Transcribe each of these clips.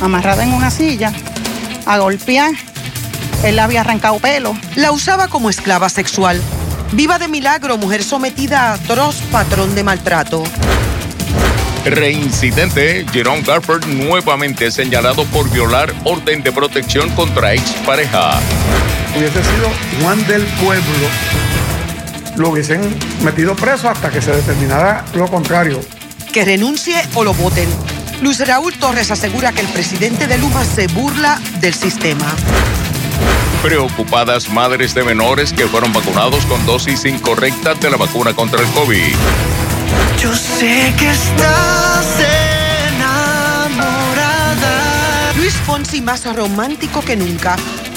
amarrada en una silla, a golpear. Él le había arrancado pelo. La usaba como esclava sexual. Viva de milagro, mujer sometida a atroz patrón de maltrato. Reincidente, Jerome Garford nuevamente señalado por violar orden de protección contra expareja. Hubiese sido Juan del Pueblo, lo hubiesen metido preso hasta que se determinara lo contrario. Que renuncie o lo voten. Luis Raúl Torres asegura que el presidente de Luma se burla del sistema. Preocupadas madres de menores que fueron vacunados con dosis incorrectas de la vacuna contra el COVID. Yo sé que estás enamorada. Luis Fonsi más romántico que nunca.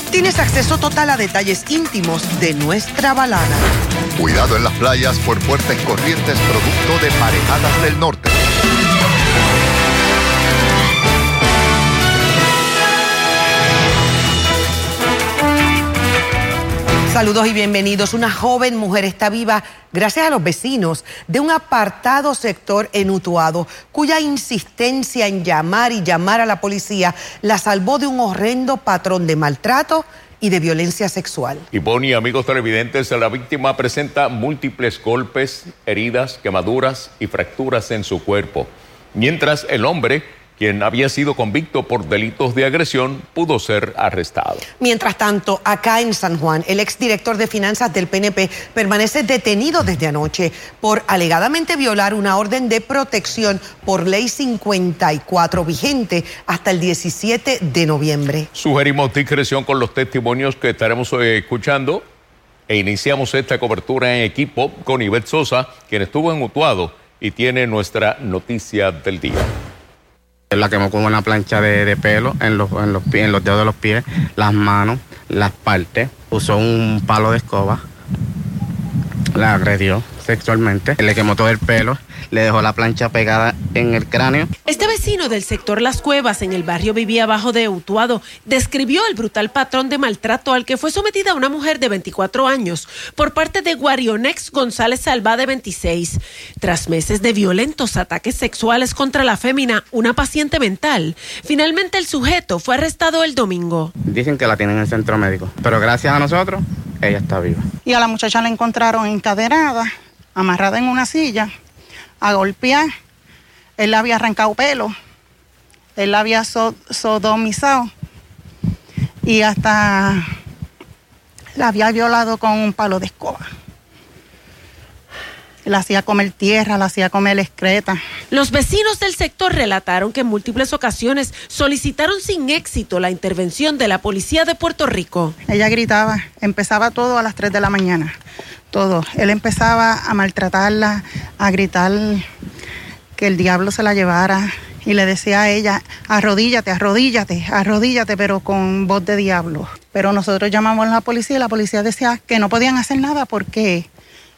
Tienes acceso total a detalles íntimos de nuestra balada. Cuidado en las playas por fuertes corrientes producto de marejadas del norte. Saludos y bienvenidos. Una joven mujer está viva gracias a los vecinos de un apartado sector en Utuado, cuya insistencia en llamar y llamar a la policía la salvó de un horrendo patrón de maltrato y de violencia sexual. Y Bonnie, amigos televidentes, la víctima presenta múltiples golpes, heridas, quemaduras y fracturas en su cuerpo, mientras el hombre quien había sido convicto por delitos de agresión, pudo ser arrestado. Mientras tanto, acá en San Juan, el exdirector de finanzas del PNP permanece detenido desde anoche por alegadamente violar una orden de protección por ley 54 vigente hasta el 17 de noviembre. Sugerimos discreción con los testimonios que estaremos eh, escuchando e iniciamos esta cobertura en equipo con Ivette Sosa, quien estuvo en Utuado y tiene nuestra noticia del día. La quemó con una plancha de, pelo en los, en, los, en los dedos de los pies, las manos, las partes. Usó un palo de escoba. La agredió sexualmente. Le quemó todo el pelo, le dejó la plancha pegada en el cráneo. Este vecino del sector Las Cuevas, en el barrio Vivía Abajo de Utuado, describió el brutal patrón de maltrato al que fue sometida una mujer de 24 años por parte de Guarionex González Salva de 26. Tras meses de violentos ataques sexuales contra la fémina, una paciente mental, finalmente el sujeto fue arrestado el domingo. Dicen que la tienen en el centro médico, pero gracias a nosotros, ella está viva. Y a la muchacha la encontraron encadenada amarrada en una silla, a golpear. Él le había arrancado pelo, él la había sodomizado y hasta la había violado con un palo de escoba. La hacía comer tierra, la hacía comer excreta. Los vecinos del sector relataron que en múltiples ocasiones solicitaron sin éxito la intervención de la policía de Puerto Rico. Ella gritaba, empezaba todo a las 3 de la mañana todo. Él empezaba a maltratarla, a gritar que el diablo se la llevara y le decía a ella, arrodíllate, arrodíllate, arrodíllate, pero con voz de diablo. Pero nosotros llamamos a la policía y la policía decía que no podían hacer nada porque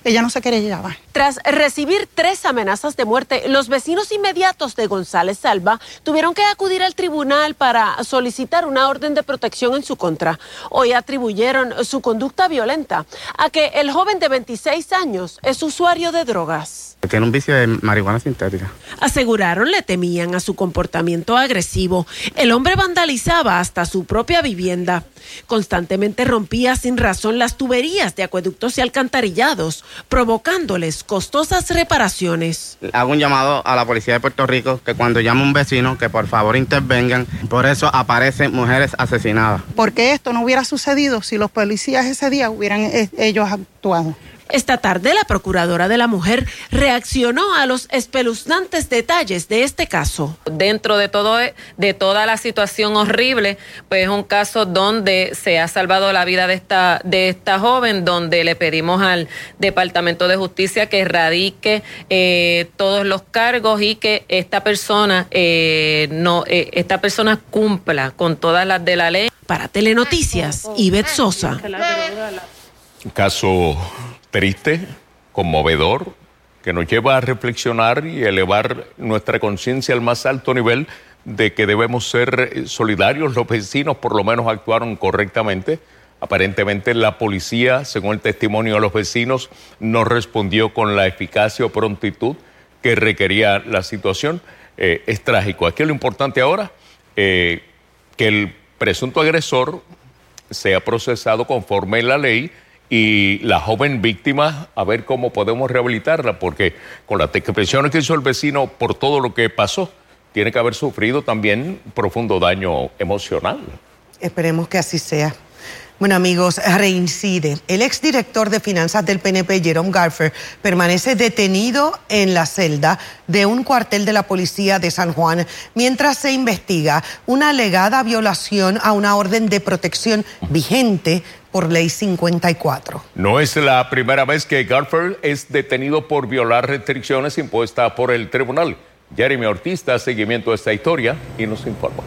ella no se querellaba. Tras recibir tres amenazas de muerte, los vecinos inmediatos de González Salva tuvieron que acudir al tribunal para solicitar una orden de protección en su contra. Hoy atribuyeron su conducta violenta a que el joven de 26 años es usuario de drogas. Tiene un vicio de marihuana sintética. Aseguraron le temían a su comportamiento agresivo. El hombre vandalizaba hasta su propia vivienda. Constantemente rompía sin razón las tuberías de acueductos y alcantarillados, provocándoles costosas reparaciones. Hago un llamado a la policía de Puerto Rico que cuando llame un vecino que por favor intervengan. Por eso aparecen mujeres asesinadas. Porque esto no hubiera sucedido si los policías ese día hubieran eh, ellos actuado. Esta tarde la Procuradora de la Mujer reaccionó a los espeluznantes detalles de este caso. Dentro de todo de toda la situación horrible, pues es un caso donde se ha salvado la vida de esta de esta joven, donde le pedimos al Departamento de Justicia que erradique eh, todos los cargos y que esta persona eh, no eh, esta persona cumpla con todas las de la ley. Para Telenoticias, Ivette Sosa. Caso triste, conmovedor, que nos lleva a reflexionar y elevar nuestra conciencia al más alto nivel de que debemos ser solidarios. Los vecinos por lo menos actuaron correctamente. Aparentemente la policía, según el testimonio de los vecinos, no respondió con la eficacia o prontitud que requería la situación. Eh, es trágico. Aquí lo importante ahora eh, que el presunto agresor sea procesado conforme la ley y la joven víctima a ver cómo podemos rehabilitarla, porque con las expresiones que hizo el vecino por todo lo que pasó, tiene que haber sufrido también profundo daño emocional. Esperemos que así sea. Bueno amigos, reincide. El exdirector de finanzas del PNP, Jerome Garfer, permanece detenido en la celda de un cuartel de la policía de San Juan mientras se investiga una alegada violación a una orden de protección vigente por ley 54. No es la primera vez que Garfer es detenido por violar restricciones impuestas por el tribunal. Jeremy Ortiz da seguimiento a esta historia y nos informa.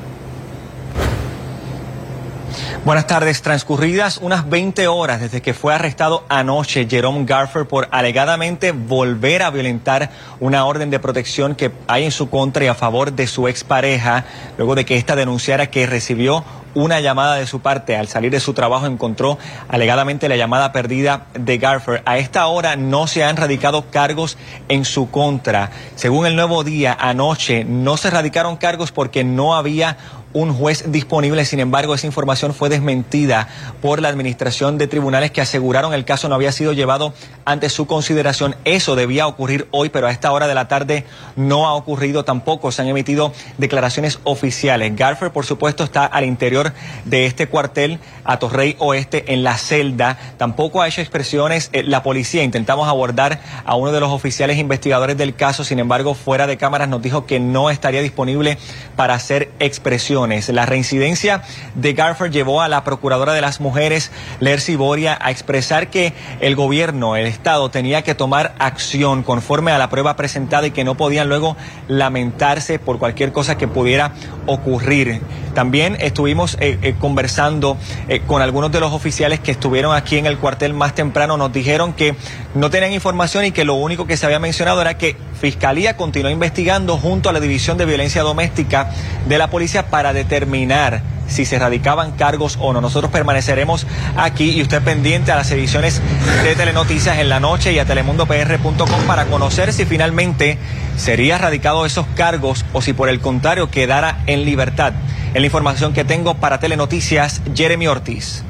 Buenas tardes. Transcurridas unas 20 horas desde que fue arrestado anoche Jerome Garfer por alegadamente volver a violentar una orden de protección que hay en su contra y a favor de su expareja, luego de que ésta denunciara que recibió una llamada de su parte. Al salir de su trabajo encontró alegadamente la llamada perdida de Garfer. A esta hora no se han radicado cargos en su contra. Según el nuevo día, anoche no se radicaron cargos porque no había un juez disponible. Sin embargo, esa información fue desmentida por la Administración de Tribunales que aseguraron el caso no había sido llevado ante su consideración. Eso debía ocurrir hoy, pero a esta hora de la tarde no ha ocurrido tampoco. Se han emitido declaraciones oficiales. Garfer, por supuesto, está al interior de este cuartel a Torrey Oeste en la celda. Tampoco ha hecho expresiones eh, la policía. Intentamos abordar a uno de los oficiales investigadores del caso. Sin embargo, fuera de cámaras nos dijo que no estaría disponible para hacer expresiones la reincidencia de Garfer llevó a la Procuradora de las Mujeres, Lercy Boria, a expresar que el gobierno, el Estado, tenía que tomar acción conforme a la prueba presentada y que no podían luego lamentarse por cualquier cosa que pudiera ocurrir. También estuvimos eh, eh, conversando eh, con algunos de los oficiales que estuvieron aquí en el cuartel más temprano. Nos dijeron que no tenían información y que lo único que se había mencionado era que Fiscalía continuó investigando junto a la División de Violencia Doméstica de la Policía para determinar si se radicaban cargos o no. Nosotros permaneceremos aquí y usted pendiente a las ediciones de Telenoticias en la noche y a telemundopr.com para conocer si finalmente sería radicado esos cargos o si por el contrario quedara en libertad. En la información que tengo para Telenoticias, Jeremy Ortiz.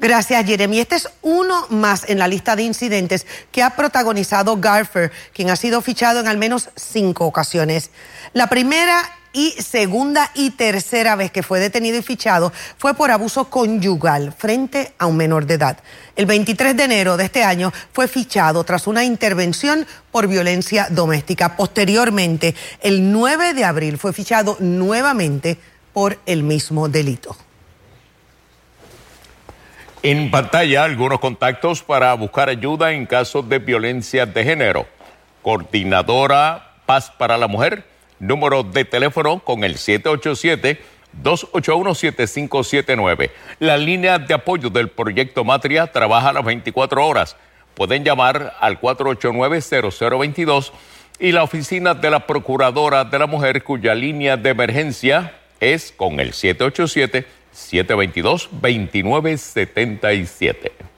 Gracias, Jeremy. Este es uno más en la lista de incidentes que ha protagonizado Garfer, quien ha sido fichado en al menos cinco ocasiones. La primera y segunda y tercera vez que fue detenido y fichado fue por abuso conyugal frente a un menor de edad. El 23 de enero de este año fue fichado tras una intervención por violencia doméstica. Posteriormente, el 9 de abril fue fichado nuevamente por el mismo delito. En pantalla algunos contactos para buscar ayuda en casos de violencia de género. Coordinadora Paz para la Mujer número de teléfono con el 787-281-7579. La línea de apoyo del proyecto Matria trabaja a las 24 horas. Pueden llamar al 489-0022 y la oficina de la Procuradora de la Mujer, cuya línea de emergencia es con el 787-722-2977.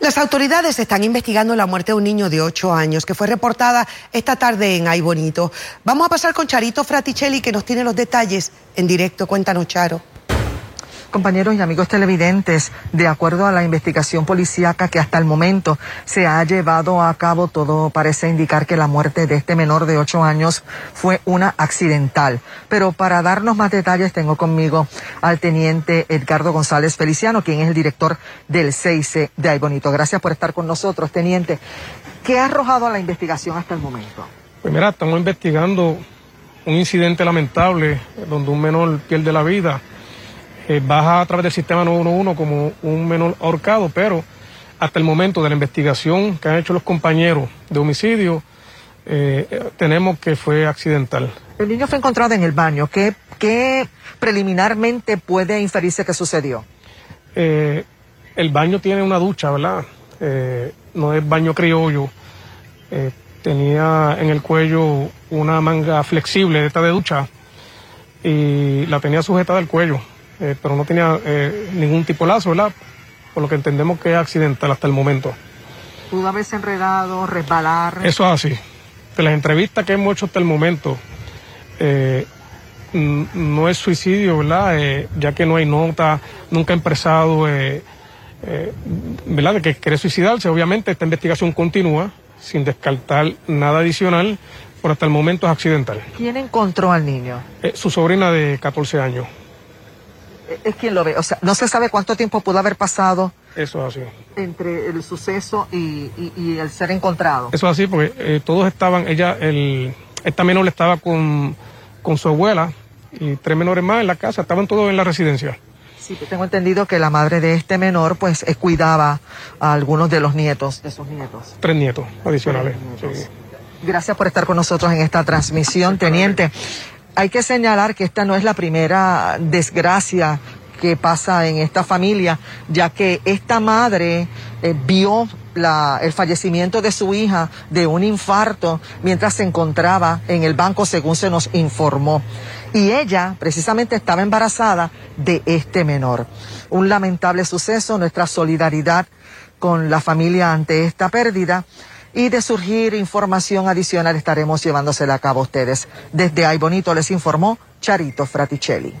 Las autoridades están investigando la muerte de un niño de 8 años que fue reportada esta tarde en Ay Bonito. Vamos a pasar con Charito Fraticelli que nos tiene los detalles en directo. Cuéntanos, Charo. Compañeros y amigos televidentes, de acuerdo a la investigación policíaca que hasta el momento se ha llevado a cabo, todo parece indicar que la muerte de este menor de ocho años fue una accidental. Pero para darnos más detalles tengo conmigo al teniente Edgardo González Feliciano, quien es el director del CIC de Ay Bonito. Gracias por estar con nosotros, teniente. ¿Qué ha arrojado a la investigación hasta el momento? Pues mira, estamos investigando un incidente lamentable donde un menor pierde la vida eh, baja a través del sistema 911 como un menor ahorcado, pero hasta el momento de la investigación que han hecho los compañeros de homicidio, eh, tenemos que fue accidental. El niño fue encontrado en el baño. ¿Qué, qué preliminarmente puede inferirse que sucedió? Eh, el baño tiene una ducha, ¿verdad? no es baño criollo. tenía en el cuello una manga flexible de esta de ducha y la tenía sujetada al cuello. Eh, pero no tenía eh, ningún tipo de lazo, ¿verdad? Por lo que entendemos que es accidental hasta el momento. ¿Pudo haberse enredado, resbalar? Eso es así. De las entrevistas que hemos hecho hasta el momento, eh, no es suicidio, ¿verdad? Eh, ya que no hay nota, nunca ha empresado, ¿verdad? De que quiere suicidarse. Obviamente esta investigación continúa sin descartar nada adicional, pero hasta el momento es accidental. ¿Quién encontró al niño? Su sobrina de 14 años. Es quien lo ve. O sea, no se sabe cuánto tiempo pudo haber pasado Eso es así. entre el suceso y, y- y el ser encontrado. Eso es así porque eh, todos estaban, ella, el, esta menor estaba con, con su abuela y tres menores más en la casa, estaban todos en la residencia. Sí, que tengo entendido que la madre de este menor, pues, eh, cuidaba a algunos de los nietos, de sus nietos. Tres nietos adicionales. sí. Gracias por estar con nosotros en esta transmisión, teniente. Hay que señalar que esta no es la primera desgracia que pasa en esta familia, ya que esta madre eh, vio el fallecimiento de su hija de un infarto mientras se encontraba en el banco, según se nos informó. Y ella precisamente estaba embarazada de este menor. Un lamentable suceso, nuestra solidaridad con la familia ante esta pérdida y de surgir información adicional estaremos llevándosela a cabo a ustedes. Desde Ay Bonito les informó Charito Fraticelli.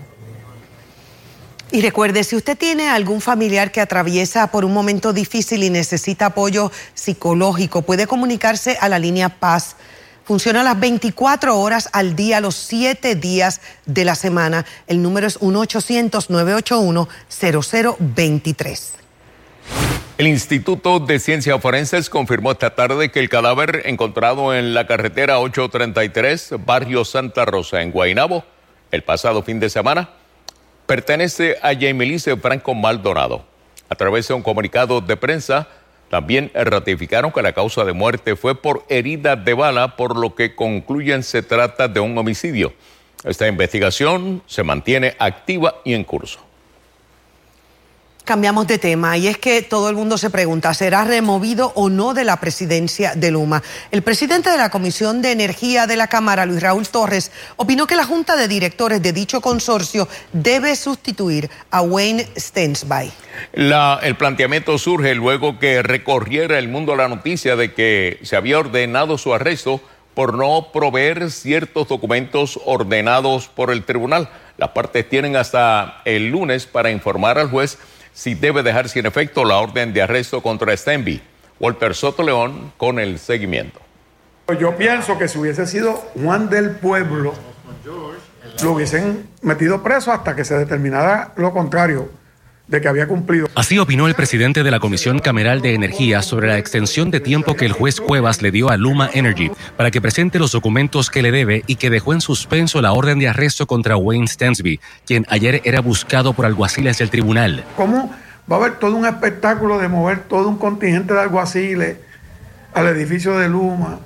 Y recuerde, si usted tiene algún familiar que atraviesa por un momento difícil y necesita apoyo psicológico, puede comunicarse a la línea Paz. Funciona las 24 horas al día, los 7 días de la semana. El número es 1-800-981-0023. El Instituto de Ciencias Forenses confirmó esta tarde que el cadáver encontrado en la carretera 833, barrio Santa Rosa, en Guaynabo, el pasado fin de semana, pertenece a Jamelice Franco Maldonado. A través de un comunicado de prensa, también ratificaron que la causa de muerte fue por herida de bala, por lo que concluyen se trata de un homicidio. Esta investigación se mantiene activa y en curso. Cambiamos de tema y es que todo el mundo se pregunta, ¿será removido o no de la presidencia de Luma? El presidente de la Comisión de Energía de la Cámara, Luis Raúl Torres, opinó que la Junta de Directores de dicho consorcio debe sustituir a Wayne Stensby. El planteamiento surge luego que recorriera el mundo la noticia de que se había ordenado su arresto por no proveer ciertos documentos ordenados por el tribunal. Las partes tienen hasta el lunes para informar al juez si debe dejar sin efecto la orden de arresto contra Stenby. Walter Soto León con el seguimiento. Yo pienso que si hubiese sido Juan del Pueblo, lo hubiesen metido preso hasta que se determinara lo contrario, de que había cumplido. Así opinó el presidente de la Comisión Cameral de Energía sobre la extensión de tiempo que el juez Cuevas le dio a Luma Energy para que presente los documentos que le debe y que dejó en suspenso la orden de arresto contra Wayne Stensby, quien ayer era buscado por alguaciles del tribunal. ¿Cómo va a haber todo un espectáculo de mover todo un contingente de alguaciles al edificio de Luma,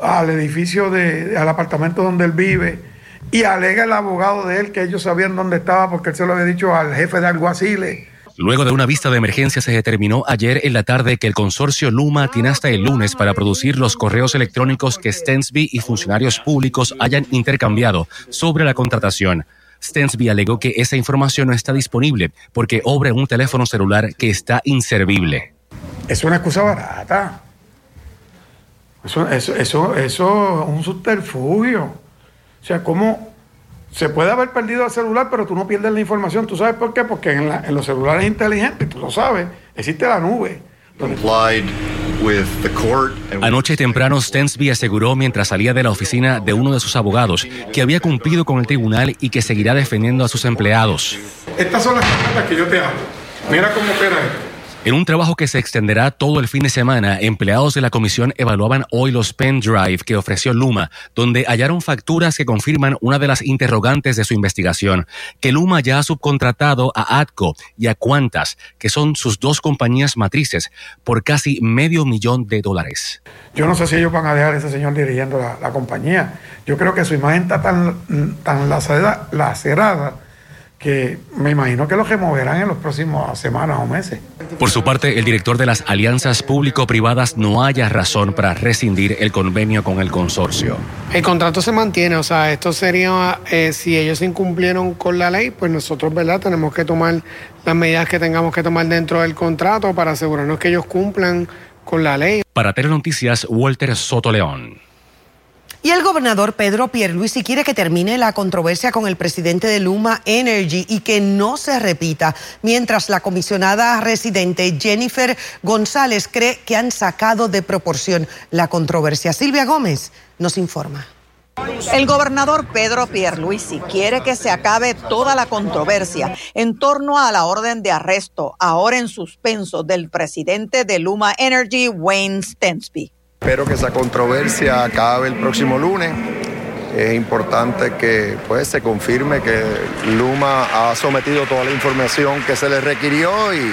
al edificio de, al apartamento donde él vive? Y alega el abogado de él que ellos sabían dónde estaba porque él se lo había dicho al jefe de alguaciles. Luego de una vista de emergencia se determinó ayer en la tarde que el consorcio Luma tiene hasta el lunes para producir los correos electrónicos que Stensby y funcionarios públicos hayan intercambiado sobre la contratación. Stensby alegó que esa información no está disponible porque obra en un teléfono celular que está inservible. Es una excusa barata. Eso, eso, eso, eso es un subterfugio. O sea, ¿cómo se puede haber perdido el celular, pero tú no pierdes la información? ¿Tú sabes por qué? Porque en, la- en los celulares inteligentes, tú lo sabes, existe la nube. Complied with the court and Anoche temprano Stensby aseguró mientras salía de la oficina de uno de sus abogados que había cumplido con el tribunal y que seguirá defendiendo a sus empleados. Estas son las cartas que yo te hago. Mira cómo opera esto. En un trabajo que se extenderá todo el fin de semana, empleados de la comisión evaluaban hoy los pendrive que ofreció Luma, donde hallaron facturas que confirman una de las interrogantes de su investigación, que Luma ya ha subcontratado a ATCO y a Qantas, que son sus dos compañías matrices, por casi medio millón de dólares. Yo no sé si ellos van a dejar a ese señor dirigiendo la, la compañía. Yo creo que su imagen está tan, tan lacerada, lacerada que me imagino que lo removerán en las próximas semanas o meses. Por su parte, el director de las alianzas público-privadas no haya razón para rescindir el convenio con el consorcio. El contrato se mantiene, o sea, esto sería, eh, si ellos incumplieron con la ley, pues nosotros, ¿verdad? Tenemos que tomar las medidas que tengamos que tomar dentro del contrato para asegurarnos que ellos cumplan con la ley. Para Telenoticias, Walter Soto León. Y el gobernador Pedro Pierluisi quiere que termine la controversia con el presidente de Luma Energy y que no se repita, mientras la comisionada residente Jennifer González cree que han sacado de proporción la controversia. Silvia Gómez nos informa. El gobernador Pedro Pierluisi quiere que se acabe toda la controversia en torno a la orden de arresto, ahora en suspenso, del presidente de Luma Energy, Wayne Stensby. Espero que esa controversia acabe el próximo lunes. Es importante que pues, se confirme que Luma ha sometido toda la información que se le requirió y,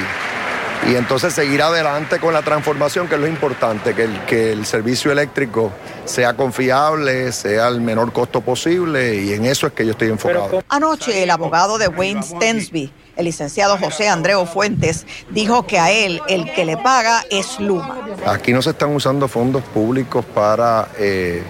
y entonces seguir adelante con la transformación, que es lo importante, que el, que el servicio eléctrico sea confiable, sea el menor costo posible y en eso es que yo estoy enfocado. Anoche el abogado de Wayne Stensby, el licenciado José Andreo Fuentes, dijo que a él el que le paga es Luma. Aquí no se están usando fondos públicos para eh,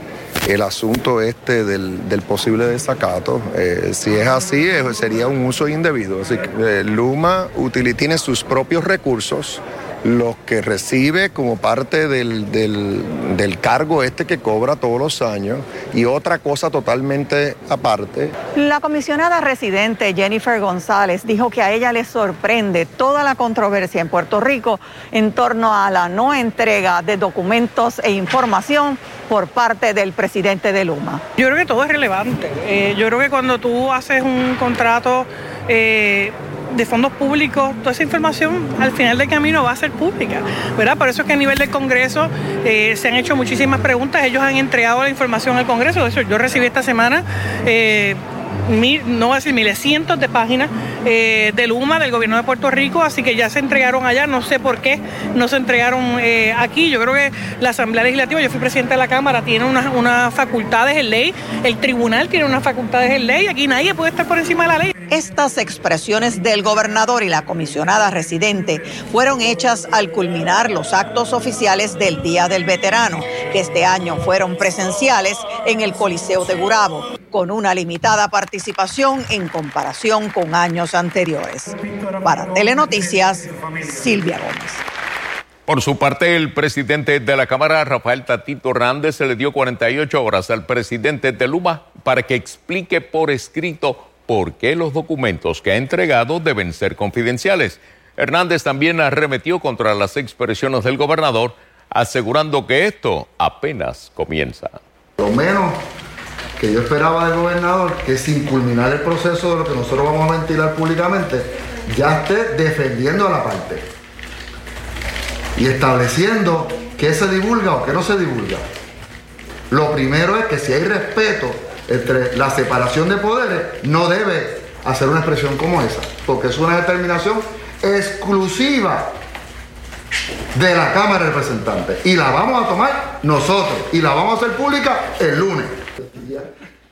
el asunto este del, posible desacato. Eh, si es así, eh, sería un uso indebido. Así que Luma tiene sus propios recursos los que recibe como parte del, del- del cargo este que cobra todos los años y otra cosa totalmente aparte La comisionada residente Jennifer González dijo que a ella le sorprende toda la controversia en Puerto Rico en torno a la no entrega de documentos e información por parte del presidente de Luma. Yo creo que todo es relevante. Eh, yo creo que cuando tú haces un contrato eh, de fondos públicos, toda esa información al final del camino va a ser pública, ¿verdad? Por eso es que a nivel del Congreso eh, se han hecho muchísimas preguntas, ellos han entregado la información al Congreso, de hecho yo recibí esta semana... eh, mil, no voy a decir miles, cientos de páginas eh, del UMA, del gobierno de Puerto Rico, así que ya se entregaron allá, no sé por qué no se entregaron eh, aquí. Yo creo que la Asamblea Legislativa, yo fui presidente de la Cámara, tiene unas unas facultades en ley, el tribunal tiene unas facultades en ley, aquí nadie puede estar por encima de la ley. Estas expresiones del gobernador y la comisionada residente fueron hechas al culminar los actos oficiales del Día del Veterano, que este año fueron presenciales en el Coliseo de Gurabo, con una limitada participación en comparación con años anteriores. Para Telenoticias, Silvia Gómez. Por su parte, el presidente de la Cámara, Rafael Tatito Hernández, se le dio 48 horas al presidente de Luma para que explique por escrito por qué los documentos que ha entregado deben ser confidenciales. Hernández también arremetió contra las expresiones del gobernador, asegurando que esto apenas comienza. Lo menos que yo esperaba del gobernador, que sin culminar el proceso de lo que nosotros vamos a ventilar públicamente, ya esté defendiendo a la parte y estableciendo qué se divulga o qué no se divulga. Lo primero es que si hay respeto entre la separación de poderes, no debe hacer una expresión como esa, porque es una determinación exclusiva de la Cámara de Representantes y la vamos a tomar nosotros y la vamos a hacer pública el lunes.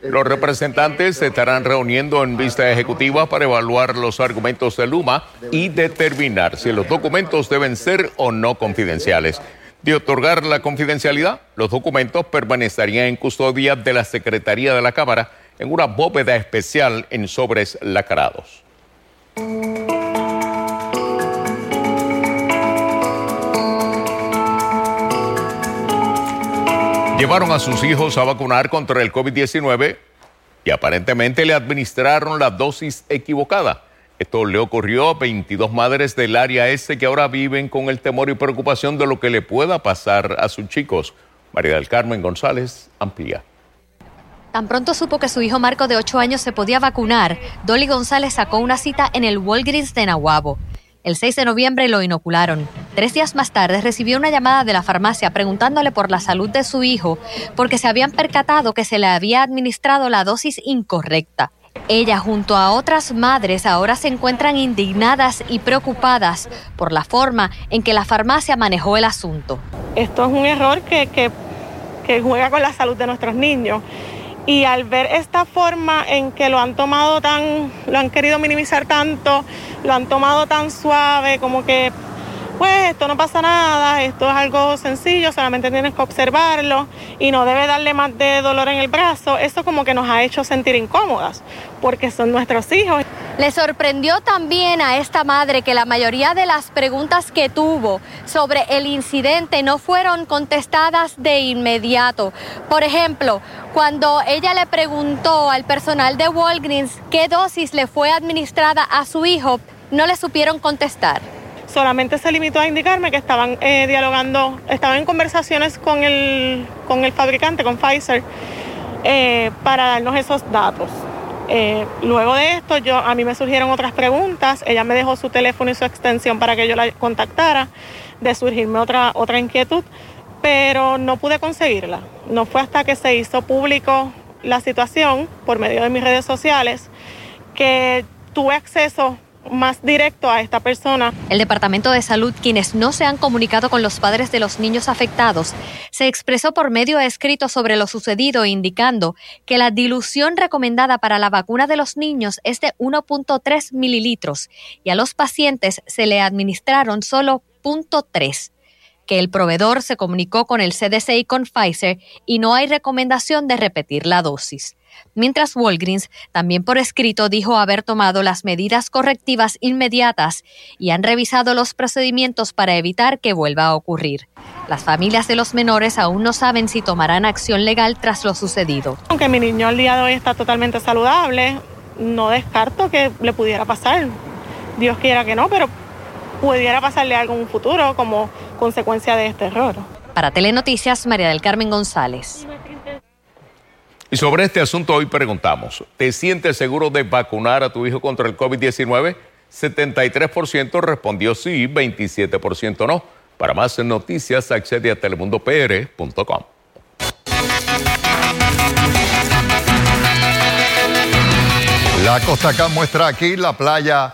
Los representantes se estarán reuniendo en vista ejecutiva para evaluar los argumentos de Luma y determinar si los documentos deben ser o no confidenciales. De otorgar la confidencialidad, los documentos permanecerían en custodia de la Secretaría de la Cámara en una bóveda especial en sobres lacrados. Llevaron a sus hijos a vacunar contra el COVID-19 y aparentemente le administraron la dosis equivocada. Esto le ocurrió a 22 madres del área este que ahora viven con el temor y preocupación de lo que le pueda pasar a sus chicos. María del Carmen González amplía. Tan pronto supo que su hijo Marco de 8 años se podía vacunar, Dolly González sacó una cita en el Walgreens de Nahuabo. El 6 de noviembre lo inocularon. Tres días más tarde recibió una llamada de la farmacia preguntándole por la salud de su hijo porque se habían percatado que se le había administrado la dosis incorrecta. Ella junto a otras madres ahora se encuentran indignadas y preocupadas por la forma en que la farmacia manejó el asunto. Esto es un error que, que, juega con la salud de nuestros niños. Y al ver esta forma en que lo han tomado tan, lo han querido minimizar tanto, lo han tomado tan suave, como que, pues esto no pasa nada, esto es algo sencillo, solamente tienes que observarlo y no debe darle más de dolor en el brazo, eso como que nos ha hecho sentir incómodas, porque son nuestros hijos. Le sorprendió también a esta madre que la mayoría de las preguntas que tuvo sobre el incidente no fueron contestadas de inmediato. Por ejemplo, cuando ella le preguntó al personal de Walgreens qué dosis le fue administrada a su hijo, no le supieron contestar. Solamente se limitó a indicarme que estaban eh, dialogando, estaban en conversaciones con el, con el fabricante, con Pfizer, eh, para darnos esos datos. Eh, luego de esto, yo, a mí me surgieron otras preguntas. Ella me dejó su teléfono y su extensión para que yo la contactara, de surgirme otra, otra inquietud, pero no pude conseguirla. No fue hasta que se hizo público la situación por medio de mis redes sociales que tuve acceso más directo a esta persona. El Departamento de Salud, quienes no se han comunicado con los padres de los niños afectados, se expresó por medio escrito sobre lo sucedido, indicando que la dilución recomendada para la vacuna de los niños es de 1.3 mililitros y a los pacientes se le administraron solo 0.3 que el proveedor se comunicó con el CDC y con Pfizer y no hay recomendación de repetir la dosis mientras Walgreens también por escrito dijo haber tomado las medidas correctivas inmediatas y han revisado los procedimientos para evitar que vuelva a ocurrir. Las familias de los menores aún no saben si tomarán acción legal tras lo sucedido. Aunque mi niño al día de hoy está totalmente saludable, no descarto que le pudiera pasar. Dios quiera que no, pero pudiera pasarle algo en un futuro como consecuencia de este error. Para Telenoticias, María del Carmen González. Y sobre este asunto hoy preguntamos, ¿te sientes seguro de vacunar a tu hijo contra el COVID-19? 73% respondió sí, 27% no. Para más noticias, accede a telemundopr.com. La Costa Acá muestra aquí la playa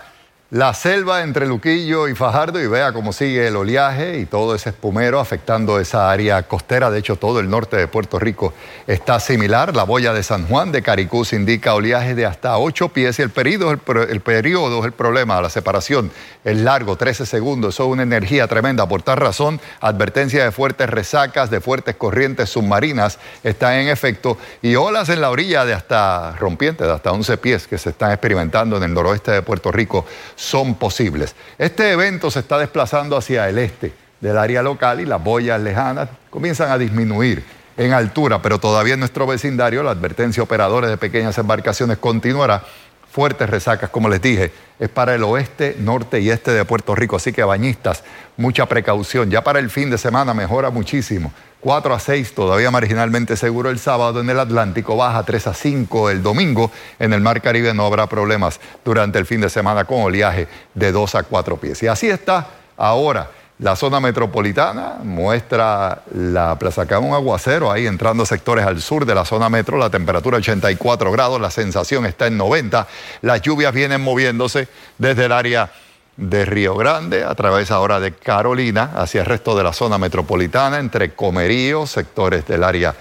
la selva entre Luquillo y Fajardo y vea cómo sigue el oleaje y todo ese espumero afectando esa área costera. De hecho, todo el norte de Puerto Rico está similar. La boya de San Juan de Caricús indica oleaje de hasta 8 pies y el periodo, el, periodo es el problema. La separación es largo, 13 segundos. Eso es una energía tremenda. Por tal razón, advertencia de fuertes resacas, de fuertes corrientes submarinas están en efecto y olas en la orilla de hasta rompientes, de hasta 11 pies que se están experimentando en el noroeste de Puerto Rico son posibles. Este evento se está desplazando hacia el este del área local y las boyas lejanas comienzan a disminuir en altura, pero todavía en nuestro vecindario la advertencia a operadores de pequeñas embarcaciones continuará. Fuertes resacas, como les dije, es para el oeste, norte y este de Puerto Rico, así que bañistas, mucha precaución. Ya para el fin de semana mejora muchísimo. 4 a 6 todavía marginalmente seguro el sábado en el Atlántico, baja 3 a 5 el domingo. En el Mar Caribe no habrá problemas durante el fin de semana con oleaje de 2 a 4 pies. Y así está ahora. La zona metropolitana muestra la Plaza un aguacero, ahí entrando sectores al sur de la zona metro, la temperatura 84 grados, la sensación está en 90, las lluvias vienen moviéndose desde el área de Río Grande, a través ahora de Carolina, hacia el resto de la zona metropolitana, entre Comerío, sectores del área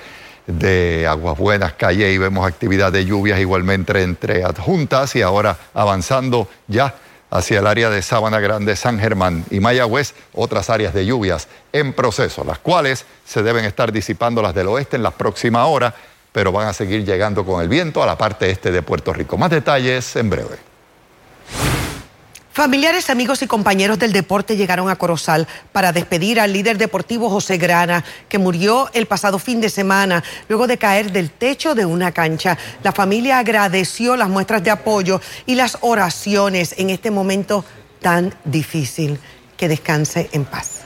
de Aguas Buenas, Calle, y vemos actividad de lluvias igualmente entre adjuntas y ahora avanzando ya hacia el área de Sabana Grande, San Germán y Mayagüez, otras áreas de lluvias en proceso, las cuales se deben estar disipando las del oeste en las próximas horas, pero van a seguir llegando con el viento a la parte este de Puerto Rico. Más detalles en breve. Familiares, amigos y compañeros del deporte llegaron a Corozal para despedir al líder deportivo José Grana, que murió el pasado fin de semana luego de caer del techo de una cancha. La familia agradeció las muestras de apoyo y las oraciones en este momento tan difícil. Que descanse en paz.